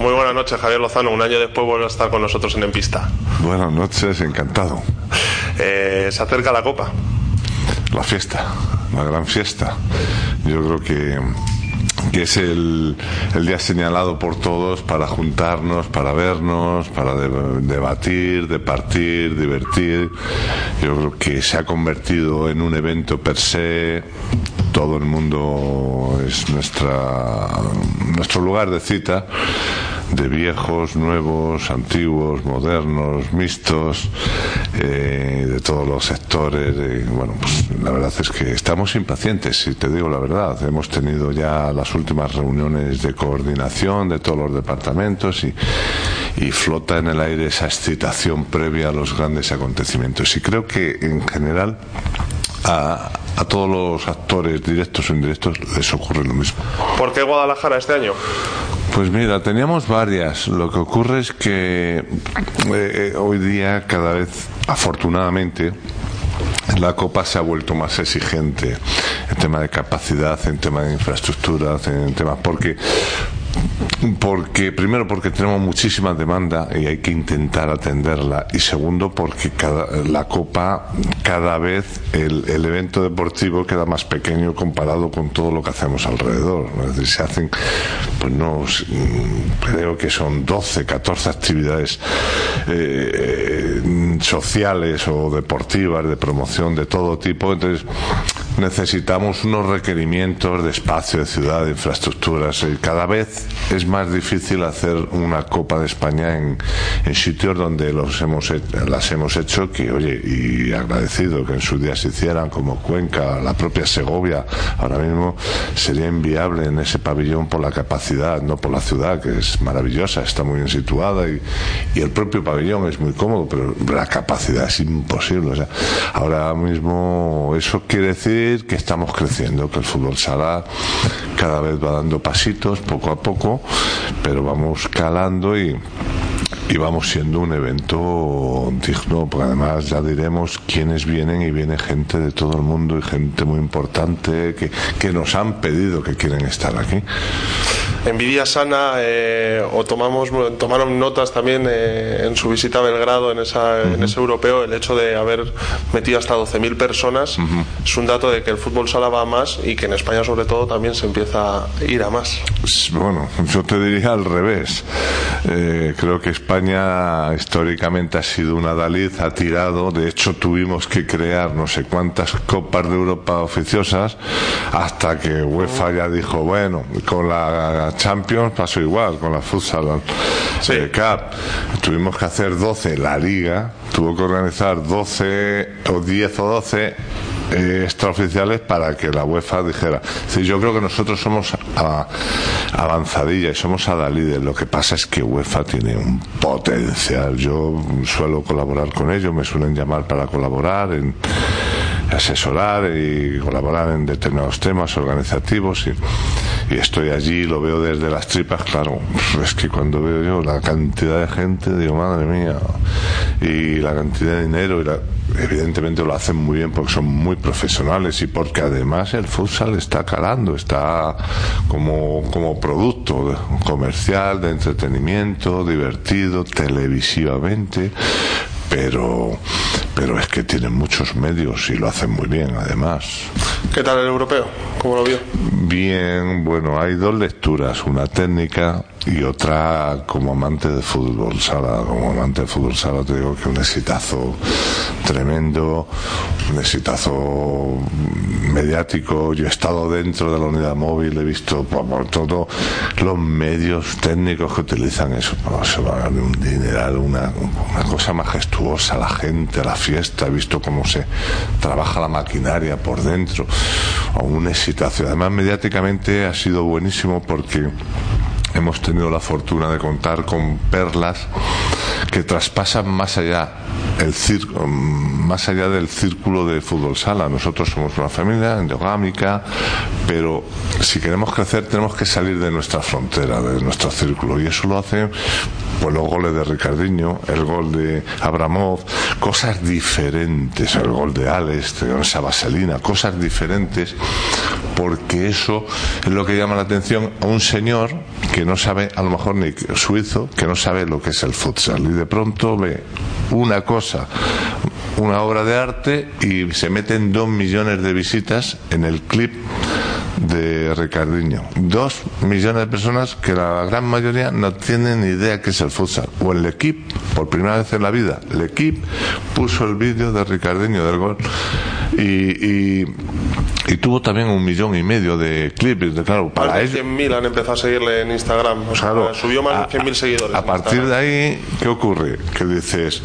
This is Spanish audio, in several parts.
Muy buenas noches, Javier Lozano. Un año después vuelve a estar con nosotros en En Pista. Buenas noches, encantado. Eh, se acerca la Copa. La fiesta, la gran fiesta. Yo creo que, que es el, el día señalado por todos para juntarnos, para vernos, para de- debatir, departir, divertir. Yo creo que se ha convertido en un evento per se. Todo el mundo es nuestra, nuestro lugar de cita de viejos, nuevos, antiguos, modernos, mixtos, eh, de todos los sectores. eh, bueno, pues la verdad es que estamos impacientes, si te digo la verdad. Hemos tenido ya las últimas reuniones de coordinación de todos los departamentos y, y flota en el aire esa excitación previa a los grandes acontecimientos. Y creo que en general a, a todos los actores directos o indirectos les ocurre lo mismo. ¿Por qué Guadalajara este año? Pues mira, teníamos varias. Lo que ocurre es que eh, eh, hoy día cada vez, afortunadamente, la Copa se ha vuelto más exigente en tema de capacidad, en tema de infraestructuras, en temas porque porque primero porque tenemos muchísima demanda y hay que intentar atenderla. Y segundo porque cada, la copa cada vez el, el evento deportivo queda más pequeño comparado con todo lo que hacemos alrededor. Es decir se hacen pues no mm, creo que son 12 14 actividades eh, eh, sociales o deportivas de promoción de todo tipo. Entonces necesitamos unos requerimientos de espacio, de ciudad, de infraestructuras. Y cada vez es más difícil hacer una Copa de España en, en sitios donde los hemos, he- las hemos hecho, que oye, y agradecido que en sus días se hicieran, como Cuenca, la propia Segovia, ahora mismo sería inviable en ese pabellón por la capacidad, no por la ciudad, que es maravillosa, está muy bien situada y, y el propio pabellón es muy cómodo, pero la capacidad es imposible. O sea, ahora mismo eso quiere decir que estamos creciendo, que el fútbol sala cada vez va dando pasitos poco a poco, pero vamos calando y y vamos siendo un evento digno, porque además ya diremos quiénes vienen y viene gente de todo el mundo y gente muy importante que, que nos han pedido que quieren estar aquí. Envidia sana, eh, o tomamos, tomaron notas también eh, en su visita a Belgrado, en, esa, en ese europeo, el hecho de haber metido hasta 12.000 personas es un dato de que el fútbol sala va a más y que en España sobre todo también se empieza a ir a más. Pues, Bueno, yo te diría al revés. Eh, creo que España históricamente ha sido una Dalid, ha tirado. De hecho, tuvimos que crear no sé cuántas copas de Europa oficiosas hasta que UEFA ya dijo, bueno, con la Champions pasó igual, con la Futsal Sí. eh, Cup. Tuvimos que hacer 12, la Liga tuvo que organizar 12 o 10 o 12 eh, extraoficiales para que la UEFA dijera. Decir, yo creo que nosotros somos a- avanzadilla y somos adalides. Lo que pasa es que UEFA tiene un potencial. Yo suelo colaborar con ellos, me suelen llamar para colaborar en asesorar y colaborar en determinados temas organizativos y, y estoy allí, lo veo desde las tripas, claro, es que cuando veo yo la cantidad de gente, digo, madre mía, y la cantidad de dinero, y la- evidentemente lo hacen muy bien porque son muy profesionales y porque además el futsal está calando, está como, como producto comercial, de entretenimiento, divertido, televisivamente, pero, pero es que tienen muchos medios y lo hacen muy bien además. ¿Qué tal el europeo? ¿Cómo lo vio? Bien, bueno, hay dos lecturas, una técnica y otra como amante de fútbol sala. Como amante de fútbol sala te digo que un exitazo tremendo, un exitazo mediático. Yo he estado dentro de la unidad móvil, he visto por, por todo los medios técnicos que utilizan eso. Se va a ganar un dineral, una, una cosa majestuosa, la gente, la fiesta, he visto cómo se trabaja la maquinaria por dentro. Un exitazo. Además, mediáticamente ha sido buenísimo porque hemos tenido la fortuna de contar con perlas que traspasan más allá el círculo, más allá del círculo de fútbol sala. Nosotros somos una familia endogámica, pero si queremos crecer tenemos que salir de nuestra frontera, de nuestro círculo, y eso lo hacen pues los goles de Ricardinho, el gol de Abramov, cosas diferentes, el gol de Alex, de esa vaselina, cosas diferentes, porque eso es lo que llama la atención a un señor que no sabe, a lo mejor ni suizo, que no sabe lo que es el futsal, y de pronto ve una cosa, una obra de arte y se meten dos millones de visitas en el clip de Ricardinho. Dos millones de personas que la gran mayoría no tienen ni idea qué es el futsal. O el equipo, por primera vez en la vida, el equipo puso el vídeo de Ricardinho del gol y, y, tuvo también un millón y medio de clips. De, claro, para más de 100.000 han empezado a seguirle en Instagram. O sea, subió más de 100.000 seguidores. A partir de ahí, ¿qué ocurre? Que dices,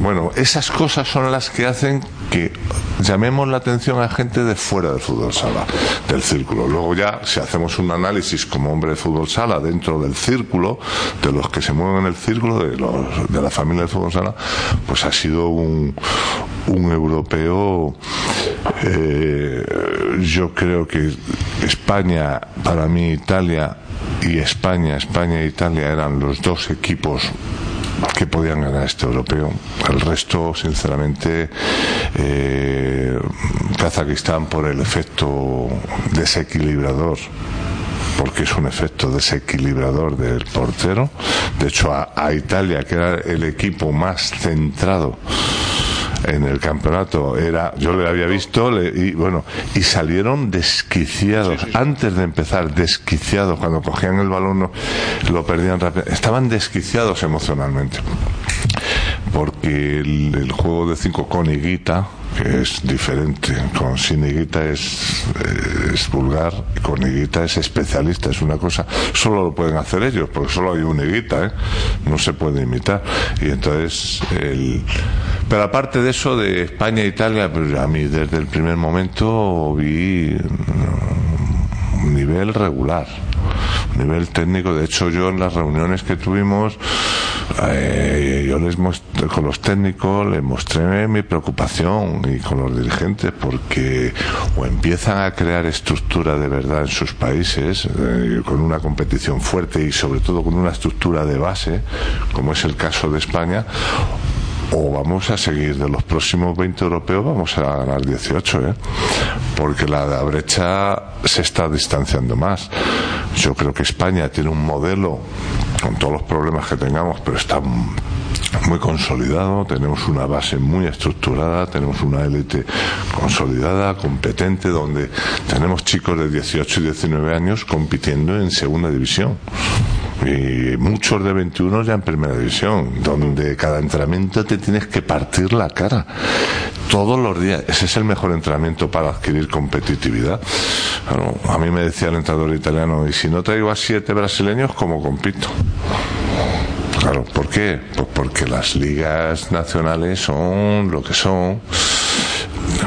bueno, esas cosas son las que hacen que llamemos la atención a gente de fuera del fútbol sala, del círculo. Luego ya, si hacemos un análisis como hombre de fútbol sala dentro del círculo, de los que se mueven en el círculo, de, los, de la familia del fútbol sala, pues ha sido un, un europeo, eh, yo creo que España, para mí Italia y España, España e Italia eran los dos equipos que podían ganar este europeo. El resto, sinceramente, eh, Kazajistán por el efecto desequilibrador porque es un efecto desequilibrador del portero. De hecho, a Italia, que era el equipo más centrado en el campeonato era yo le había visto y bueno y salieron desquiciados. Antes de empezar desquiciados. Cuando cogían el balón lo perdían rápido. Estaban desquiciados emocionalmente. Porque el, juego de cinco con higuita que es diferente. Con sin higuita es, eh, es vulgar, con higuita es especialista, es una cosa, solo lo pueden hacer ellos, porque solo hay una higuita, ¿eh? no se puede imitar. Y entonces, el... pero aparte de eso, de España e Italia, pues a mí desde el primer momento vi un nivel regular nivel técnico. De hecho, yo en las reuniones que tuvimos, eh, yo les mostré, con los técnicos les mostré mi preocupación y con los dirigentes porque o empiezan a crear estructura de verdad en sus países eh, con una competición fuerte y sobre todo con una estructura de base, como es el caso de España, o vamos a seguir de los próximos 20 europeos vamos a ganar 18 ¿eh? porque la brecha se está distanciando más. Yo creo que España tiene un modelo con todos los problemas que tengamos pero está muy consolidado, tenemos una base muy estructurada, tenemos una élite consolidada, competente, donde tenemos chicos de 18 y 19 años compitiendo en segunda división y muchos de 21 ya en primera división, donde cada entrenamiento te tienes que partir la cara todos los días. Ese es el mejor entrenamiento para adquirir competitividad. a mí me decía el entrenador italiano, y si no traigo a siete brasileños, ¿cómo compito? Claro, ¿por qué? Pues porque las ligas nacionales son lo que son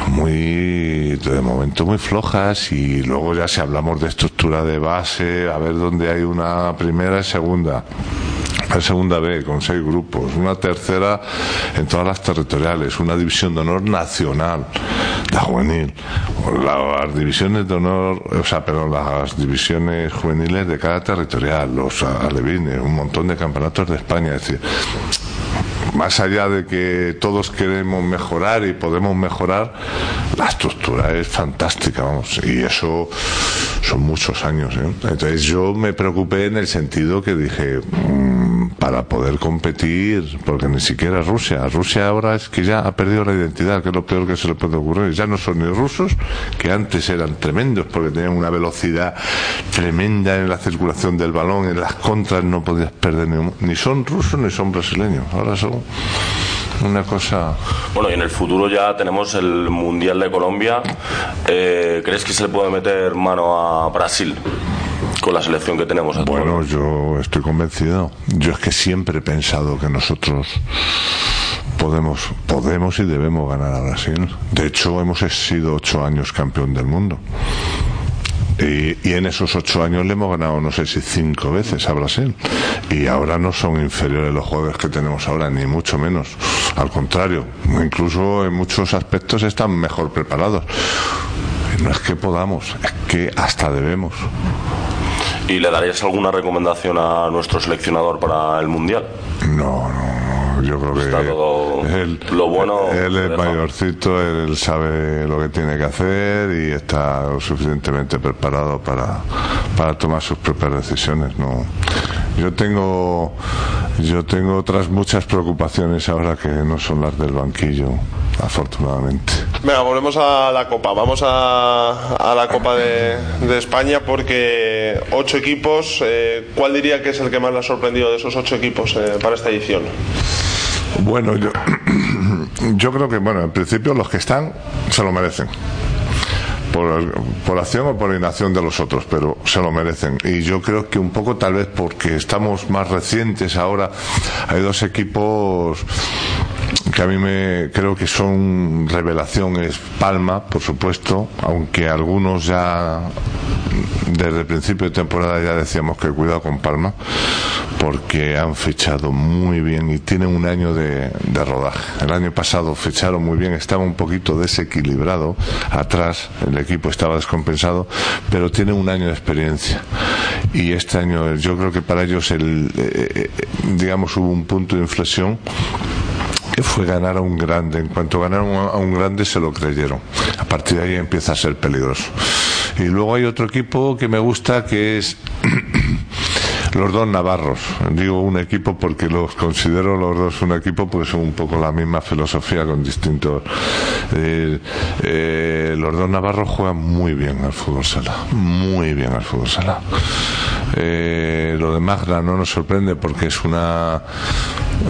muy de momento muy flojas y luego ya si hablamos de estructura de base a ver dónde hay una primera y segunda. La segunda B con seis grupos, una tercera en todas las territoriales, una división de honor nacional, la juvenil, las divisiones de honor, o sea, pero las divisiones juveniles de cada territorial, los alevines, un montón de campeonatos de España, es decir, más allá de que todos queremos mejorar y podemos mejorar, la estructura es fantástica, vamos, y eso son muchos años. ¿eh? Entonces yo me preocupé en el sentido que dije, mm, para poder competir, porque ni siquiera Rusia, Rusia ahora es que ya ha perdido la identidad, que es lo peor que se le puede ocurrir, ya no son ni rusos, que antes eran tremendos porque tenían una velocidad tremenda en la circulación del balón, en las contras no podías perder ni, ni son rusos ni son brasileños, ahora son una cosa. Bueno, y en el futuro ya tenemos el Mundial de Colombia. Eh, ¿Crees que se le puede meter mano a Brasil? La selección que tenemos Bueno, yo estoy convencido. Yo es que siempre he pensado que nosotros podemos, podemos y debemos ganar a Brasil. De hecho, hemos sido ocho años campeón del mundo Y, y, en esos ocho años le hemos ganado, no sé si cinco veces a Brasil. Y ahora no son inferiores los jugadores que tenemos ahora, ni mucho menos. Al contrario, incluso en muchos aspectos están mejor preparados. No es que podamos, es que hasta debemos. ¿Y le darías alguna recomendación a nuestro seleccionador para el Mundial? No, no, yo creo que Está todo él, lo bueno él es deja. mayorcito, él sabe lo que tiene que hacer y está lo suficientemente preparado para, para tomar sus propias decisiones. No, yo tengo yo tengo otras muchas preocupaciones ahora que no son las del banquillo, afortunadamente. Venga, volvemos a la Copa. Vamos a, a la Copa de, de España porque ocho equipos. eh, ¿Cuál diría que es el que más le ha sorprendido de esos ocho equipos eh, para esta edición? Bueno, yo, yo creo que, bueno, en principio los que están se lo merecen. Por, por acción o por inacción de los otros, pero se lo merecen. Y yo creo que un poco tal vez porque estamos más recientes ahora, hay dos equipos que a mí me creo que son revelaciones Palma, por supuesto, aunque algunos ya desde el principio de temporada ya decíamos que cuidado con Palma, porque han fichado muy bien y tienen un año de, rodaje. El año pasado ficharon muy bien, estaba un poquito desequilibrado atrás, el equipo estaba descompensado, pero tienen un año de experiencia. Y este año yo creo que para ellos el, eh, eh, digamos, hubo un punto de inflexión fue ganar a un grande. En cuanto ganaron a un grande se lo creyeron. A partir de ahí empieza a ser peligroso. Y luego hay otro equipo que me gusta que es los dos navarros. Digo un equipo porque los considero los dos un equipo porque son un poco la misma filosofía con distintos. eh, eh, los dos navarros juegan muy bien al fútbol sala. Muy bien al fútbol sala. Eh, lo de Magna no nos sorprende porque es una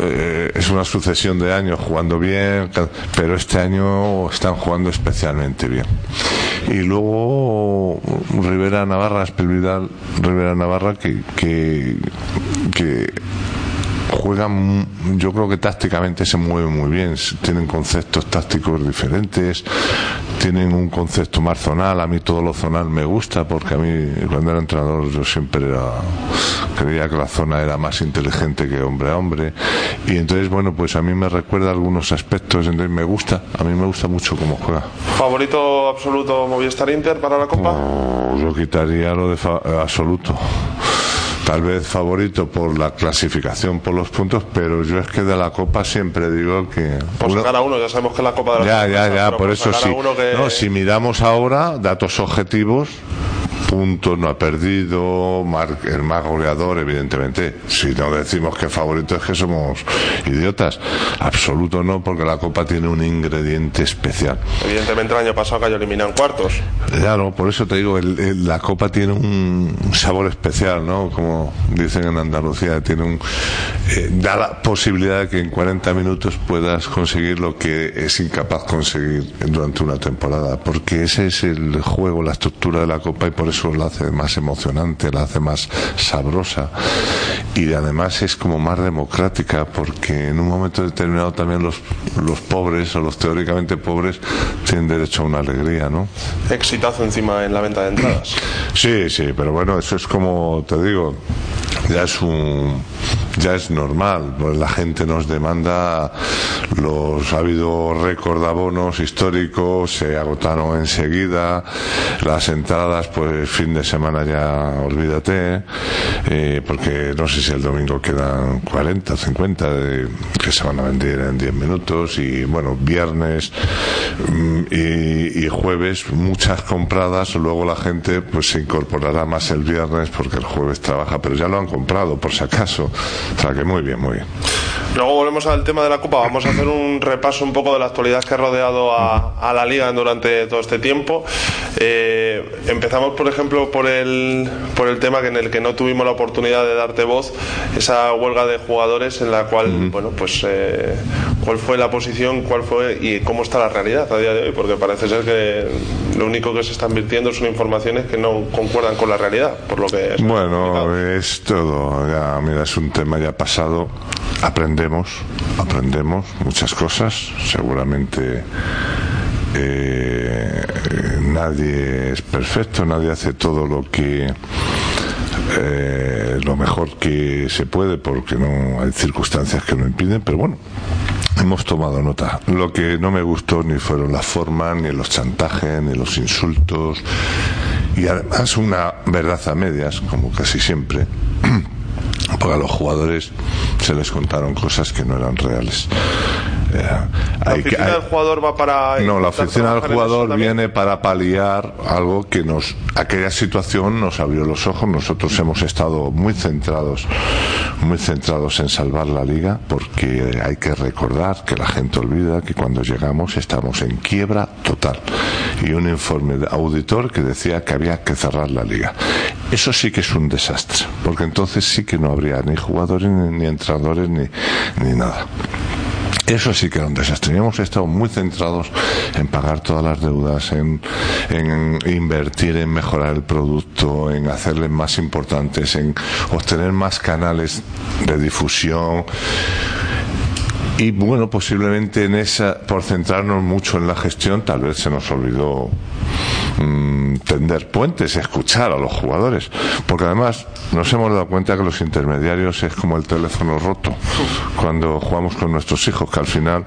eh, es una sucesión de años jugando bien, pero este año están jugando especialmente bien. Y luego Rivera Navarra, Espelvidal Rivera Navarra, que, que, que juegan, yo creo que tácticamente se mueven muy bien, tienen conceptos tácticos diferentes, tienen un concepto más zonal, a mí todo lo zonal me gusta porque a mí cuando era entrenador yo siempre era, creía que la zona era más inteligente que hombre a hombre y entonces bueno pues a mí me recuerda algunos aspectos, entonces me gusta, a mí me gusta mucho cómo juega. ¿Favorito absoluto Movistar Inter para la Copa? Yo quitaría lo de absoluto. Tal vez favorito por la clasificación, por los puntos, pero yo es que de la Copa siempre digo que... Por uno- sacar a uno, ya sabemos que la Copa de la ya, ya, ya, por eso sacar sí. que- No, si miramos ahora datos objetivos, puntos no ha perdido, mar- el más goleador, evidentemente. Si no decimos que favorito es que somos idiotas. Absoluto no, porque la Copa tiene un ingrediente especial. Evidentemente el año pasado cayó eliminado en cuartos. Claro, por eso te digo, el- el- la copa tiene un sabor especial, ¿no? Como dicen en Andalucía, tiene un eh, da la posibilidad de que en 40 minutos puedas conseguir lo que es incapaz conseguir durante una temporada, porque ese es el juego, la estructura de la copa y por eso la hace más emocionante, la hace más sabrosa y además es como más democrática, porque en un momento determinado también los los pobres o los teóricamente pobres tienen derecho a una alegría, ¿no? Exitazo encima en la venta de entradas. Sí, sí, pero bueno, eso es como te digo, ya es un ya es normal, pues la gente nos demanda los ha habido récord de abonos históricos, se agotaron enseguida, las entradas pues fin de semana ya olvídate, eh, porque no sé si el domingo quedan 40, 50 de- que se van a vender en 10 minutos y bueno, viernes mm, y, y jueves muchas compradas, luego la gente pues se incorporará más el viernes porque el jueves trabaja, pero ya lo han comprado por si acaso. O sea que muy bien, muy bien. Luego volvemos al tema de la Copa. Vamos a hacer un repaso un poco de la actualidad que ha rodeado a, a la Liga durante todo este tiempo. Eh, empezamos, por ejemplo, por el, por el tema que en el que no tuvimos la oportunidad de darte voz, esa huelga de jugadores en la cual, bueno, pues, eh, ¿cuál fue la posición, cuál fue y cómo está la realidad a día de hoy? Porque parece ser que lo único que se están virtiendo son informaciones que no concuerdan con la realidad, por lo que. Bueno, es todo, ya, mira, es un tema ya pasado. Aprendemos, aprendemos muchas cosas, seguramente. eh, nadie es perfecto, nadie hace todo lo que eh, lo mejor que se puede porque no hay circunstancias que lo impiden, pero bueno, hemos tomado nota. Lo que no me gustó ni fueron las formas, ni los chantajes, ni los insultos, y además una verdad a medias, como casi siempre. Porque a los jugadores se les contaron cosas que no eran reales. Eh, ¿La oficina del jugador va para.? No, la oficina del jugador viene para paliar algo que nos. Aquella situación nos abrió los ojos. Nosotros hemos estado muy centrados, muy centrados en salvar la liga, porque hay que recordar que la gente olvida que cuando llegamos estamos en quiebra total. Y un informe de auditor que decía que había que cerrar la liga. Eso sí que es un desastre, porque entonces sí que no habría ni jugadores, ni, ni entrenadores, ni, ni nada. Eso sí que era un desastre. Hemos estado muy centrados en pagar todas las deudas, en, en, invertir en mejorar el producto, en hacerle más importantes, en obtener más canales de difusión. Y bueno, posiblemente en esa, por centrarnos mucho en la gestión, tal vez se nos olvidó mmm, tender puentes, escuchar a los jugadores. Porque además nos hemos dado cuenta que los intermediarios es como el teléfono roto cuando jugamos con nuestros hijos, que al final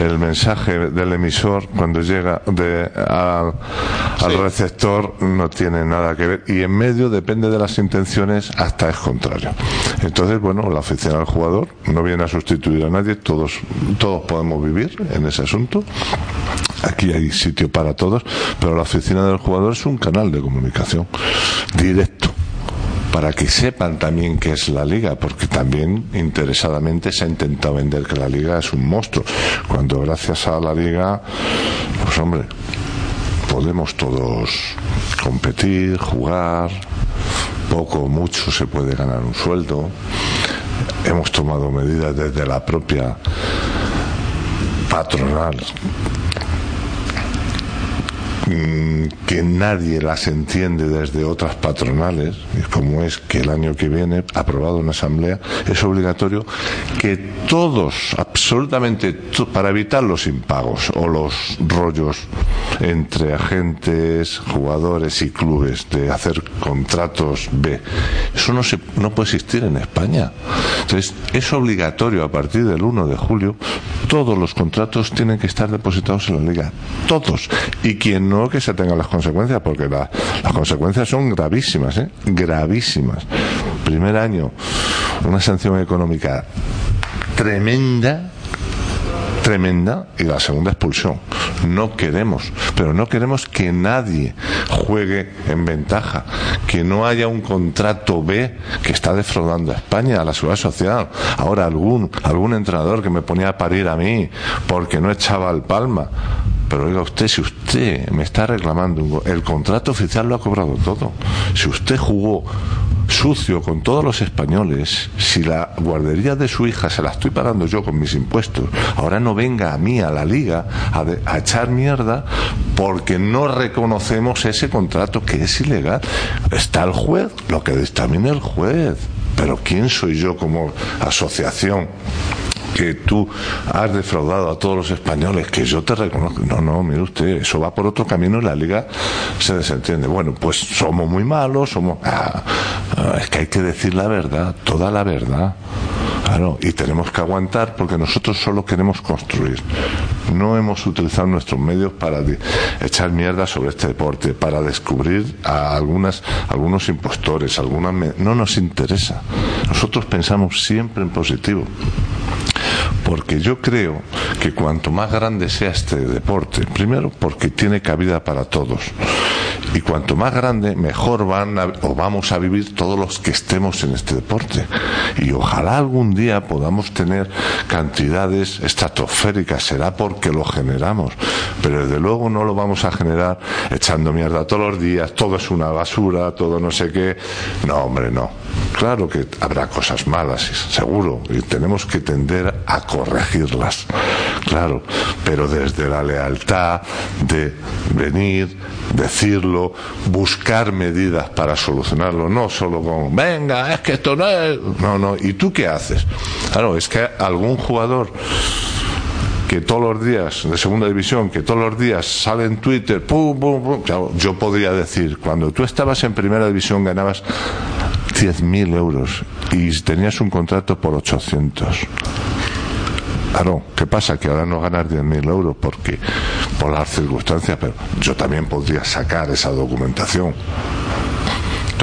el mensaje del emisor cuando llega de, a, al Sí. receptor no tiene nada que ver y en medio depende de las intenciones hasta es contrario. Entonces, bueno, la oficina del jugador no viene a sustituir a nadie, todos, podemos vivir en ese asunto. Aquí hay sitio para todos, pero la oficina del jugador es un canal de comunicación directo para que sepan también qué es la liga, porque también interesadamente se ha intentado vender que la liga es un monstruo, cuando gracias a la liga, pues hombre, podemos todos competir, jugar, poco o mucho se puede ganar un sueldo. Hemos tomado medidas desde la propia patronal que nadie las entiende desde otras patronales, como es que el año que viene, aprobado en asamblea, es obligatorio que todos, absolutamente, para evitar los impagos o los rollos entre agentes, jugadores y clubes de hacer contratos B, eso no, se, no puede existir en España. Entonces, es obligatorio a partir del 1 de julio, todos los contratos tienen que estar depositados en la liga. Todos. Y quien no, que se tengan las consecuencias, porque la- las consecuencias son gravísimas, ¿eh? Gravísimas. Primer año, una sanción económica tremenda tremenda y la segunda expulsión. No queremos, pero no queremos que nadie juegue en ventaja, que no haya un contrato B que está defraudando a España, a la seguridad social. Ahora algún algún entrenador que me ponía a parir a mí porque no echaba el palma. Pero oiga usted, si usted me está reclamando el contrato oficial lo ha cobrado todo. Si usted jugó sucio con todos los españoles, si la guardería de su hija se la estoy pagando yo con mis impuestos, ahora no venga a mí, a la liga, a, de- a echar mierda porque no reconocemos ese contrato que es ilegal. Está el juez, lo que dictamine el juez. Pero ¿quién soy yo como asociación? Que tú has defraudado a todos los españoles, que yo te reconozco. No, no, mire usted, eso va por otro camino y la liga se desentiende. Bueno, pues somos muy malos, somos... Ah, ah, es que hay que decir la verdad, toda la verdad. Claro, y tenemos que aguantar porque nosotros solo queremos construir. No hemos utilizado nuestros medios para echar mierda sobre este deporte, para descubrir a algunas, algunos impostores, algunas... No nos interesa. Nosotros pensamos siempre en positivo porque yo creo que cuanto más grande sea este deporte, primero porque tiene cabida para todos, y cuanto más grande, mejor van a- o vamos a vivir todos los que estemos en este deporte. Y ojalá algún día podamos tener cantidades estratosféricas, será porque lo generamos, pero desde luego no lo vamos a generar echando mierda todos los días, todo es una basura, todo no sé qué. No, hombre, no. Claro que habrá cosas malas, seguro, y tenemos que tender a corregirlas, claro, pero desde la lealtad de venir, decirlo, buscar medidas para solucionarlo, no solo con, venga, es que esto no es... No, no, ¿y tú qué haces? Claro, es que algún jugador que todos los días, de segunda división, que todos los días sale en Twitter, pum, pum, pum. Claro, yo podría decir, cuando tú estabas en primera división ganabas 10.000 euros y tenías un contrato por 800. Claro, ¿qué pasa? Que ahora no ganas 10.000 euros porque por las circunstancias, pero yo también podría sacar esa documentación.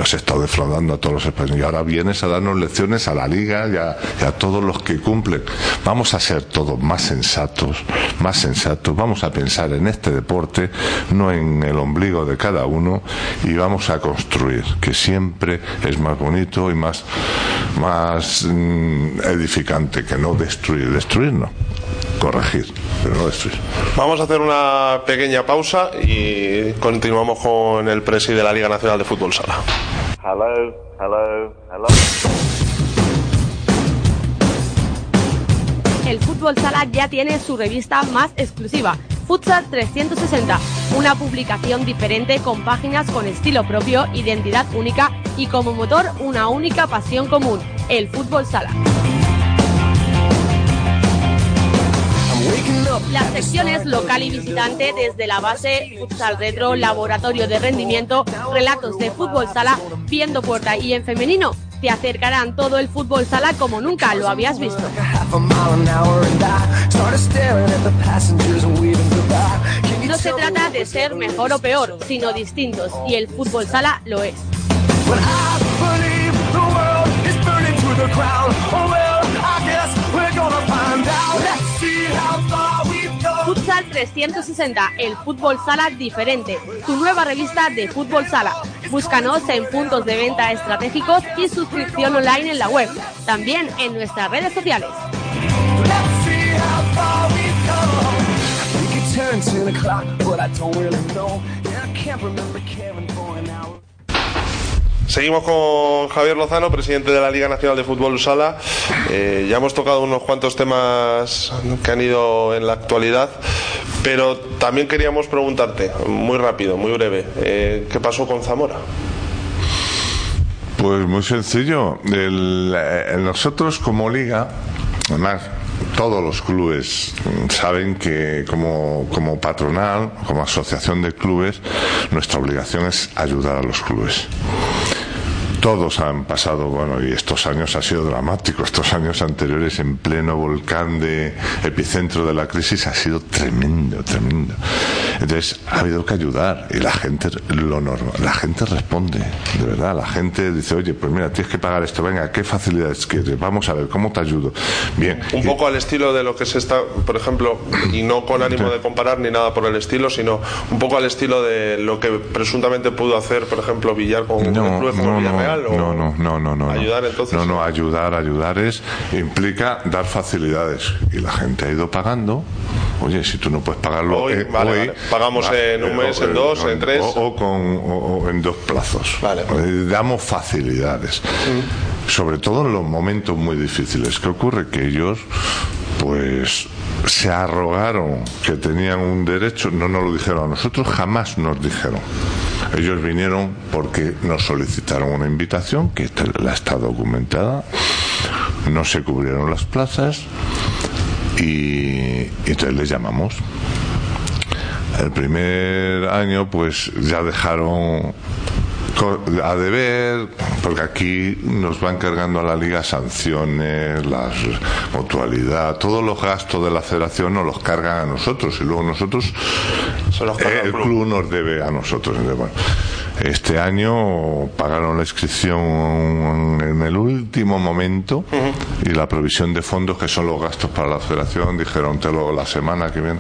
Has estado defraudando a todos los españoles y ahora vienes a darnos lecciones a la liga y a, y a todos los que cumplen. Vamos a ser todos más sensatos, más sensatos. Vamos a pensar en este deporte, no en el ombligo de cada uno y vamos a construir, que siempre es más bonito y más, más mm, edificante que no destruir. Destruir no, corregir, no destruir. Vamos a hacer una pequeña pausa y continuamos con el presi de la Liga Nacional de Fútbol Sala. Hello, hello, hello. El Fútbol Sala ya tiene su revista más exclusiva, Futsal 360, una publicación diferente con páginas con estilo propio, identidad única y como motor una única pasión común, el fútbol sala. Las secciones local y visitante desde la base, futsal retro, laboratorio de rendimiento, relatos de fútbol sala, viendo puerta y en femenino, te acercarán todo el fútbol sala como nunca lo habías visto. No se trata de ser mejor o peor, sino distintos, y el fútbol sala lo es. Futsal 360, el fútbol sala diferente, tu nueva revista de fútbol sala. Búscanos en puntos de venta estratégicos y suscripción online en la web, también en nuestras redes sociales. Seguimos con Javier Lozano, presidente de la Liga Nacional de Fútbol Sala. Eh, ya hemos tocado unos cuantos temas que han ido en la actualidad, pero también queríamos preguntarte, muy rápido, muy breve, eh, ¿qué pasó con Zamora? Pues muy sencillo. Eh, nosotros como liga, además, todos los clubes saben que como, como patronal, como asociación de clubes, nuestra obligación es ayudar a los clubes todos han pasado, bueno, y estos años ha sido dramático, estos años anteriores en pleno volcán de epicentro de la crisis ha sido tremendo, tremendo. Entonces ha habido que ayudar y la gente lo normal, la gente responde, de verdad, la gente dice, oye, pues mira, tienes que pagar esto, venga, ¿qué facilidades quieres? Vamos a ver, ¿cómo te ayudo? Bien. Un poco al estilo de lo que se está, por ejemplo, y no con ánimo de comparar ni nada por el estilo, sino un poco al estilo de lo que presuntamente pudo hacer, por ejemplo, Villar con no, el club no, Villarreal. No, no, no, no, no, no. Ayudar, entonces. No, no, ayudar, ayudar es implica dar facilidades y la gente ha ido pagando. Oye, si tú no puedes pagarlo Hoy, eh, vale, hoy, vale. Pagamos en un mes, o- en dos, en tres. o, o con o- en dos plazos. Vale. Eh, Damos facilidades, sobre todo en los momentos muy difíciles. ¿Qué ocurre? Que ellos, pues se arrogaron que tenían un derecho, no nos lo dijeron a nosotros, jamás nos dijeron. Ellos vinieron porque nos solicitaron una invitación, que la está documentada, no se cubrieron las plazas y, entonces les llamamos. El primer año pues ya dejaron a deber, porque aquí nos van cargando a la liga sanciones, la mutualidad, todos los gastos de la federación nos los cargan a nosotros y luego nosotros, eh, el club. club nos debe a nosotros. Entonces, bueno, este año pagaron la inscripción en el último momento y la provisión de fondos, que son los gastos para la federación, dijeron, te lo la semana que viene.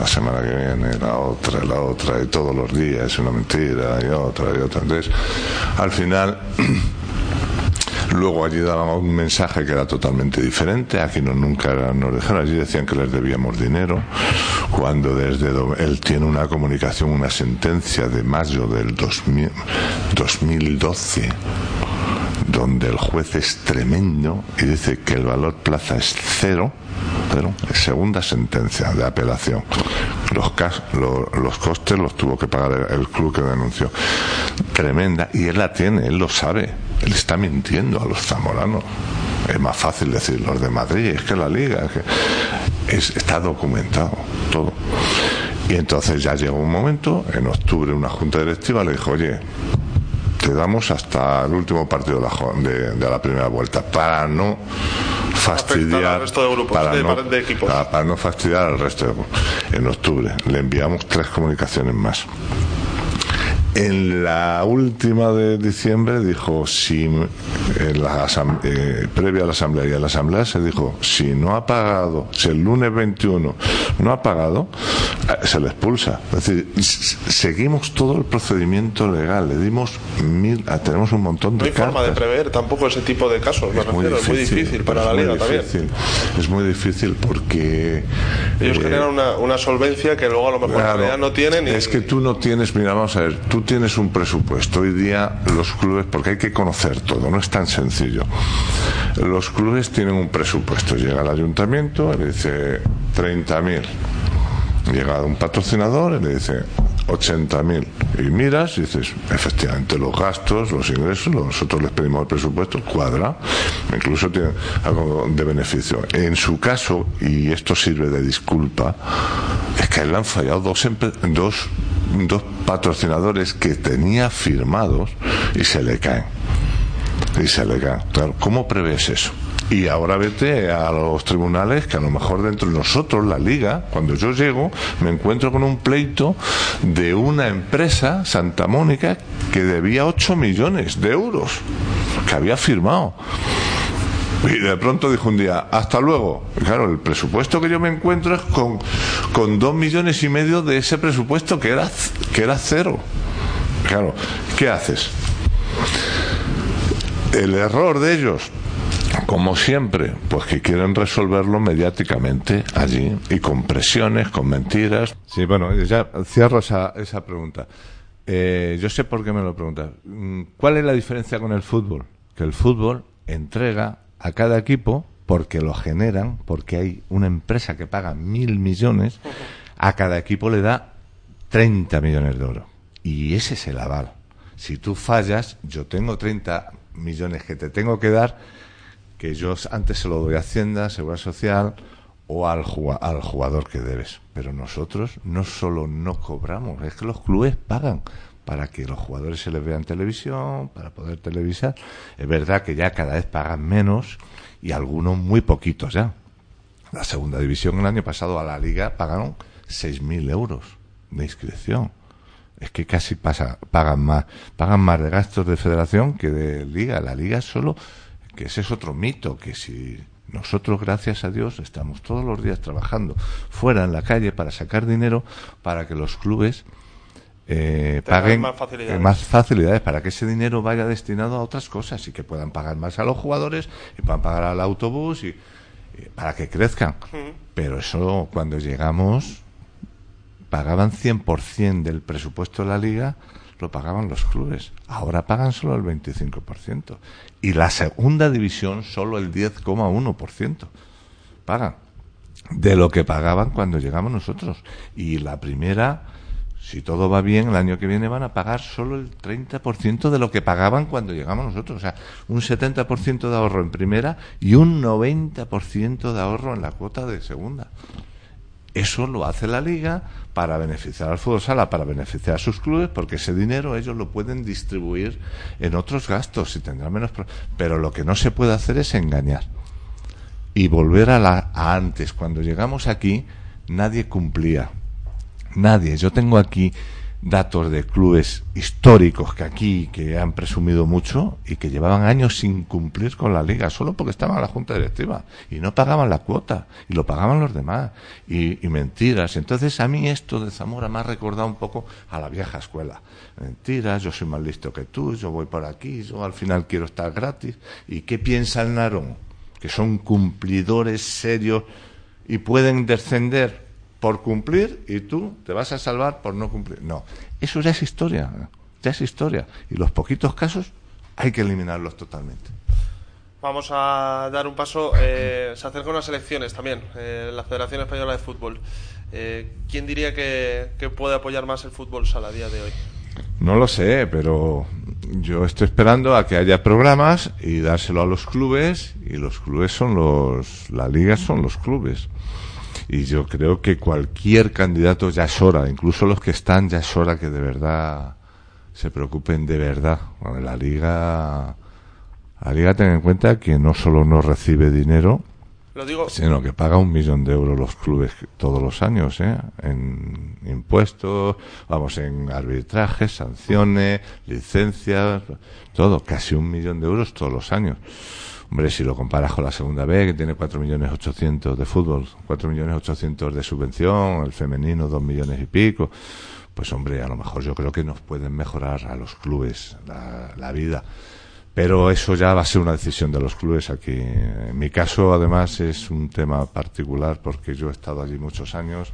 La semana que viene, la otra, la otra, y todos los días, una mentira, y otra, y otra. Entonces, al final, Luego allí daban un mensaje que era totalmente diferente. Aquí no, nunca nos dijeron. Allí decían que les debíamos dinero. Cuando desde él tiene una comunicación, una sentencia de mayo del 2000 2012 donde el juez es tremendo y dice que el valor plaza es cero, pero es segunda sentencia de apelación. Los, cas- lo- los costes los tuvo que pagar el, el club que denunció. Tremenda, y él la tiene, él lo sabe, él está mintiendo a los zamoranos. Es más fácil decir los de Madrid, es que la liga. es que- Es, está documentado todo. Y entonces ya llegó un momento, en octubre una junta directiva le dijo, oye, te damos hasta el último partido de la, de, de la primera vuelta para no fastidiar al resto de grupos, para, de- no, de equipos. para- para no fastidiar al resto de grupos. En octubre le enviamos tres comunicaciones más. En la última de diciembre dijo, si en la asam- eh, previa a la asamblea y a la asamblea se dijo, si no ha pagado, si el lunes 21 no ha pagado, eh, se le expulsa. Es decir, seguimos todo el procedimiento legal, le dimos mil, ah, tenemos un montón No de hay forma de cartas. prever tampoco ese tipo de casos, me refiero. es muy difícil para es la muy liga también. difícil. Es muy difícil porque Ellos eh, generan una, una solvencia que luego a lo mejor en Claro, realidad no tienen. y- Es que tú no tienes, mira, vamos a ver, tú tienes un presupuesto. Hoy día los clubes, porque hay que conocer todo, no es tan sencillo. Los clubes tienen un presupuesto. Llega al ayuntamiento le dice 30.000. Llega un patrocinador y le dice 80.000. Y miras y dices, efectivamente, los gastos, los ingresos, nosotros les pedimos el presupuesto, cuadra. Incluso tiene algo de beneficio. En su caso, y esto sirve de disculpa, es que le han fallado dos, dos, dos patrocinadores que tenía firmados y se le caen. Y se le caen. Claro, ¿cómo prevés eso? Y ahora vete a los tribunales que a lo mejor dentro de nosotros, la liga, cuando yo llego, me encuentro con un pleito de una empresa, Santa Mónica, que debía 8 millones de euros, que había firmado. Y de pronto dijo un día, hasta luego. Claro, el presupuesto que yo me encuentro es con, con dos millones y medio de ese presupuesto que era, que era cero. Claro, ¿qué haces? El error de ellos, como siempre, pues que quieren resolverlo mediáticamente allí y con presiones, con mentiras. Sí, bueno, ya cierro esa, esa pregunta. Eh, yo sé por qué me lo preguntas. Mm, ¿Cuál es la diferencia con el fútbol? Que el fútbol entrega a cada equipo, porque lo generan, porque hay una empresa que paga mil millones, a cada equipo le da 30 millones de euros. Y ese es el aval. Si tú fallas, yo tengo 30 millones que te tengo que dar, que yo antes se lo doy a Hacienda, Seguridad Social o al, al jugador que debes. Pero nosotros no solo no cobramos, es que los clubes pagan para que los jugadores se les vean televisión, para poder televisar. Es verdad que ya cada vez pagan menos y algunos muy poquitos ya. La segunda división el año pasado a la liga pagaron 6.000 euros de inscripción. Es que casi pasa, pagan más, pagan más de gastos de federación que de liga. La liga solo, que ese es otro mito, que si nosotros, gracias a Dios, estamos todos los días trabajando fuera en la calle para sacar dinero para que los clubes eh, paguen más facilidades. eh, más facilidades para que ese dinero vaya destinado a otras cosas y que puedan pagar más a los jugadores y puedan pagar al autobús y, y para que crezcan. Pero eso cuando llegamos pagaban 100% del presupuesto de la liga, lo pagaban los clubes. Ahora pagan solo el 25%. Y la segunda división solo el 10,1% pagan de lo que pagaban cuando llegamos nosotros. Y la primera, si todo va bien, el año que viene van a pagar solo el 30% de lo que pagaban cuando llegamos nosotros. O sea, un 70% de ahorro en primera y un 90% de ahorro en la cuota de segunda. Eso lo hace la liga para beneficiar al fútbol sala, para beneficiar a sus clubes, porque ese dinero ellos lo pueden distribuir en otros gastos y tendrán menos. Pero lo que no se puede hacer es engañar y volver a, la, a antes. Cuando llegamos aquí, nadie cumplía. Nadie. Yo tengo aquí datos de clubes históricos que aquí que han presumido mucho y que llevaban años sin cumplir con la liga solo porque estaban en la junta directiva. Y no pagaban la cuota y lo pagaban los demás. Y, y mentiras. Entonces a mí esto de Zamora me ha recordado un poco a la vieja escuela. Mentiras yo soy más listo que tú yo voy por aquí yo al final quiero estar gratis. Y qué piensa el Narón que son cumplidores serios y pueden descender por cumplir y tú te vas a salvar por no cumplir. No, eso ya es historia, ya es historia. Y los poquitos casos hay que eliminarlos totalmente. Vamos a dar un paso. eh, se acercan unas elecciones también, eh, la Federación Española de Fútbol. Eh, ¿Quién diría que, que puede apoyar más el fútbol sala a día de hoy? No lo sé, pero yo estoy esperando a que haya programas y dárselo a los clubes y los clubes son los, la liga son los clubes. Y yo creo que cualquier candidato ya es hora, incluso los que están ya es hora que de verdad se preocupen de verdad. Bueno, la liga, la liga ten en cuenta que no solo no recibe dinero, Lo digo, sino que paga un millón de euros los clubes todos los años, ¿eh? En impuestos, vamos, en arbitrajes, sanciones, licencias, todo, casi un millón de euros todos los años. Hombre, si lo comparas con la segunda B, que tiene cuatro millones ochocientos de fútbol, cuatro millones ochocientos de subvención, el femenino dos millones y pico, pues hombre, a lo mejor yo creo que nos pueden mejorar a los clubes la, la vida. Pero eso ya va a ser una decisión de los clubes aquí. En mi caso, además, es un tema particular porque yo he estado allí muchos años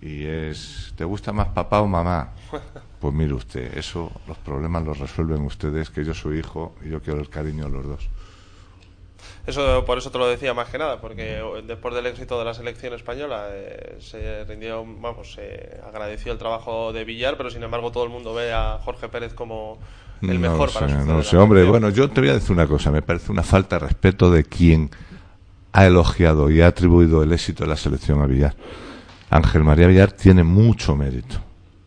y es, ¿te gusta más papá o mamá? Pues mire usted, eso, los problemas los resuelven ustedes, que yo soy hijo y yo quiero el cariño de los dos. Eso, por eso te lo decía más que nada, porque después del éxito de la selección española eh, se rindió, vamos, se agradeció el trabajo de Villar, pero sin embargo todo el mundo ve a Jorge Pérez como el No mejor lo para sé, no sé. Hombre, bueno, yo te voy a decir una cosa. Me parece una falta de respeto de quien ha elogiado y ha atribuido el éxito de la selección a Villar. Ángel María Villar tiene mucho mérito,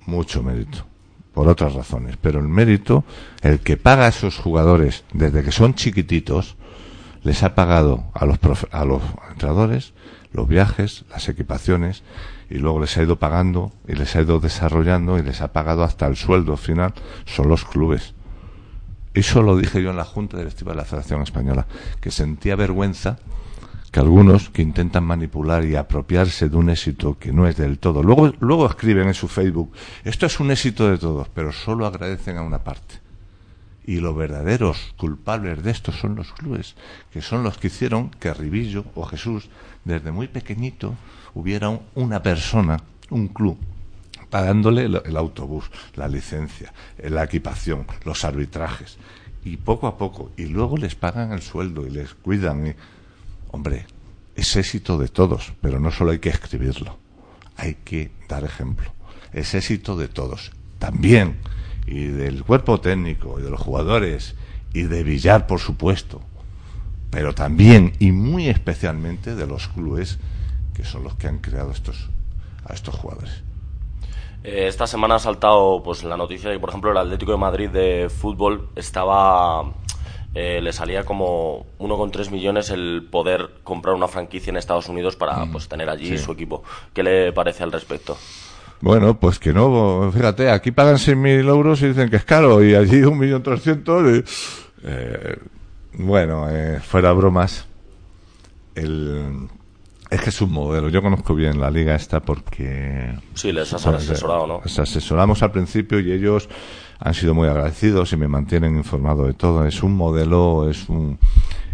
mucho mérito, por otras razones. Pero el mérito, el que paga a esos jugadores desde que son chiquititos, les ha pagado a los, profe- a los entrenadores los viajes, las equipaciones, y luego les ha ido pagando y les ha ido desarrollando y les ha pagado hasta el sueldo final, son los clubes. Eso lo dije yo en la Junta Directiva de la Federación Española, que sentía vergüenza que algunos que intentan manipular y apropiarse de un éxito que no es del todo. Luego, luego escriben en su Facebook, esto es un éxito de todos, pero solo agradecen a una parte. Y los verdaderos culpables de esto son los clubes, que son los que hicieron que Ribillo o Jesús, desde muy pequeñito, hubiera un- una persona, un club, pagándole el, el autobús, la licencia, la equipación, los arbitrajes. Y poco a poco, y luego les pagan el sueldo y les cuidan. Y, hombre, es éxito de todos, pero no solo hay que escribirlo, hay que dar ejemplo. Es éxito de todos, también, y del cuerpo técnico, y de los jugadores, y de Villar, por supuesto, pero también y muy especialmente de los clubes que son los que han creado estos, a estos jugadores. Eh, esta semana ha saltado pues la noticia de que, por ejemplo, el Atlético de Madrid de fútbol estaba. eh, le salía como 1,3 millones el poder comprar una franquicia en Estados Unidos para pues tener allí sí. su equipo. ¿Qué le parece al respecto? Bueno, pues que no, fíjate, aquí pagan 6.000 euros y dicen que es caro, y allí 1.300.000. y, Eh, bueno, eh, fuera bromas, el, es que es un modelo. Yo conozco bien la liga esta porque Sí, les has asesorado, ¿no? Les asesoramos al principio y ellos han sido muy agradecidos y me mantienen informado de todo. Es un modelo, es un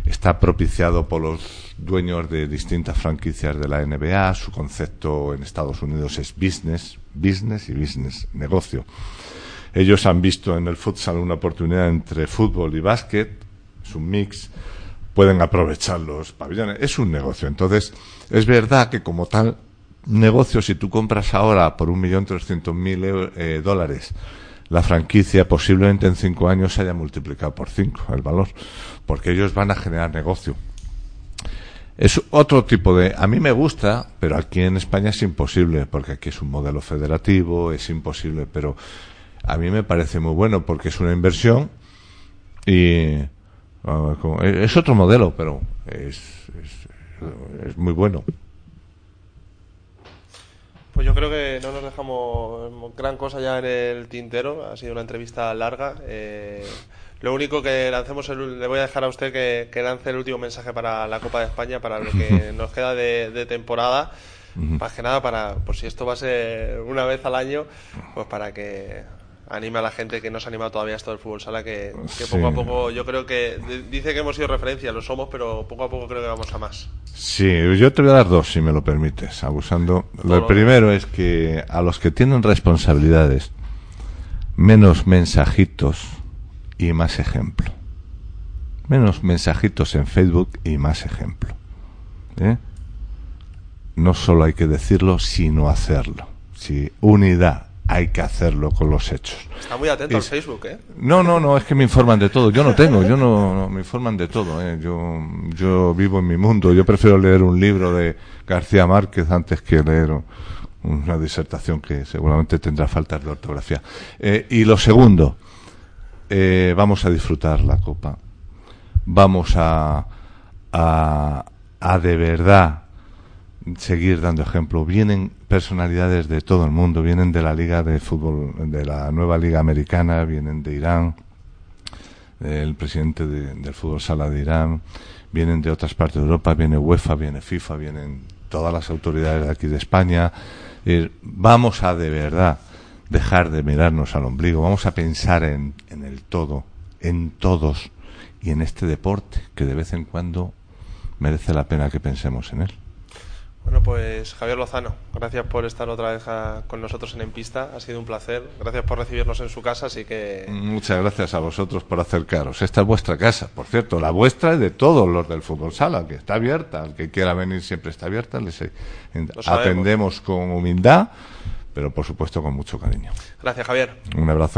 está propiciado por los dueños de distintas franquicias de la NBA. Su concepto en Estados Unidos es business, business y business, negocio. Ellos han visto en el futsal una oportunidad entre fútbol y básquet, es un mix, pueden aprovechar los pabellones, es un negocio. Entonces, es verdad que como tal negocio, si tú compras ahora por un millón trescientos mil eh, dólares la franquicia, posiblemente en cinco años se haya multiplicado por cinco el valor, porque ellos van a generar negocio. Es otro tipo de... A mí me gusta, pero aquí en España es imposible, porque aquí es un modelo federativo, es imposible, pero a mí me parece muy bueno porque es una inversión y como- es otro modelo, pero es, es, es muy bueno. Pues yo creo que no nos dejamos gran cosa ya en el tintero. Ha sido una entrevista larga. Eh, lo único que lancemos, el- le voy a dejar a usted que, que lance el último mensaje para la Copa de España, para lo que nos queda de, de temporada. Más que nada para, por si esto va a ser una vez al año, pues para que anime a la gente que no se ha animado todavía a esto del fútbol sala, que, que Sí. poco a poco yo creo que dice que hemos sido referencia, lo somos, pero poco a poco creo que vamos a más. Sí, yo te voy a dar dos, si me lo permites, abusando. Lo primero es que a los que tienen responsabilidades, menos mensajitos y más ejemplo. Menos mensajitos en Facebook y más ejemplo. ¿Eh? No solo hay que decirlo, sino hacerlo. Sí, unidad hay que hacerlo con los hechos. Está muy atento Y- al Facebook, ¿eh? No, no, no, es que me informan de todo. Yo no tengo, yo no, no, me informan de todo. ¿eh? Yo, yo vivo en mi mundo. Yo prefiero leer un libro de García Márquez antes que leer una disertación que seguramente tendrá faltas de ortografía. Eh, y lo segundo, eh, vamos a disfrutar la copa. Vamos a, a, a de verdad seguir dando ejemplo. Vienen personalidades de todo el mundo, vienen de la liga de fútbol, de la nueva liga americana, vienen de Irán, el presidente de- del fútbol sala de Irán, vienen de otras partes de Europa, viene UEFA, viene FIFA, vienen todas las autoridades de aquí de España. Eh, vamos a de verdad dejar de mirarnos al ombligo, vamos a pensar en, en el todo, en todos y en este deporte que de vez en cuando merece la pena que pensemos en él. Bueno, pues Javier Lozano, gracias por estar otra vez a- con nosotros en En Pista. Ha sido un placer. Gracias por recibirnos en su casa, así que Muchas gracias a vosotros por acercaros. Esta es vuestra casa, por cierto, la vuestra es de todos los del fútbol sala, que está abierta. El que quiera venir siempre está abierta. Les eh, atendemos con humildad, pero por supuesto con mucho cariño. gracias Javier. Un abrazo.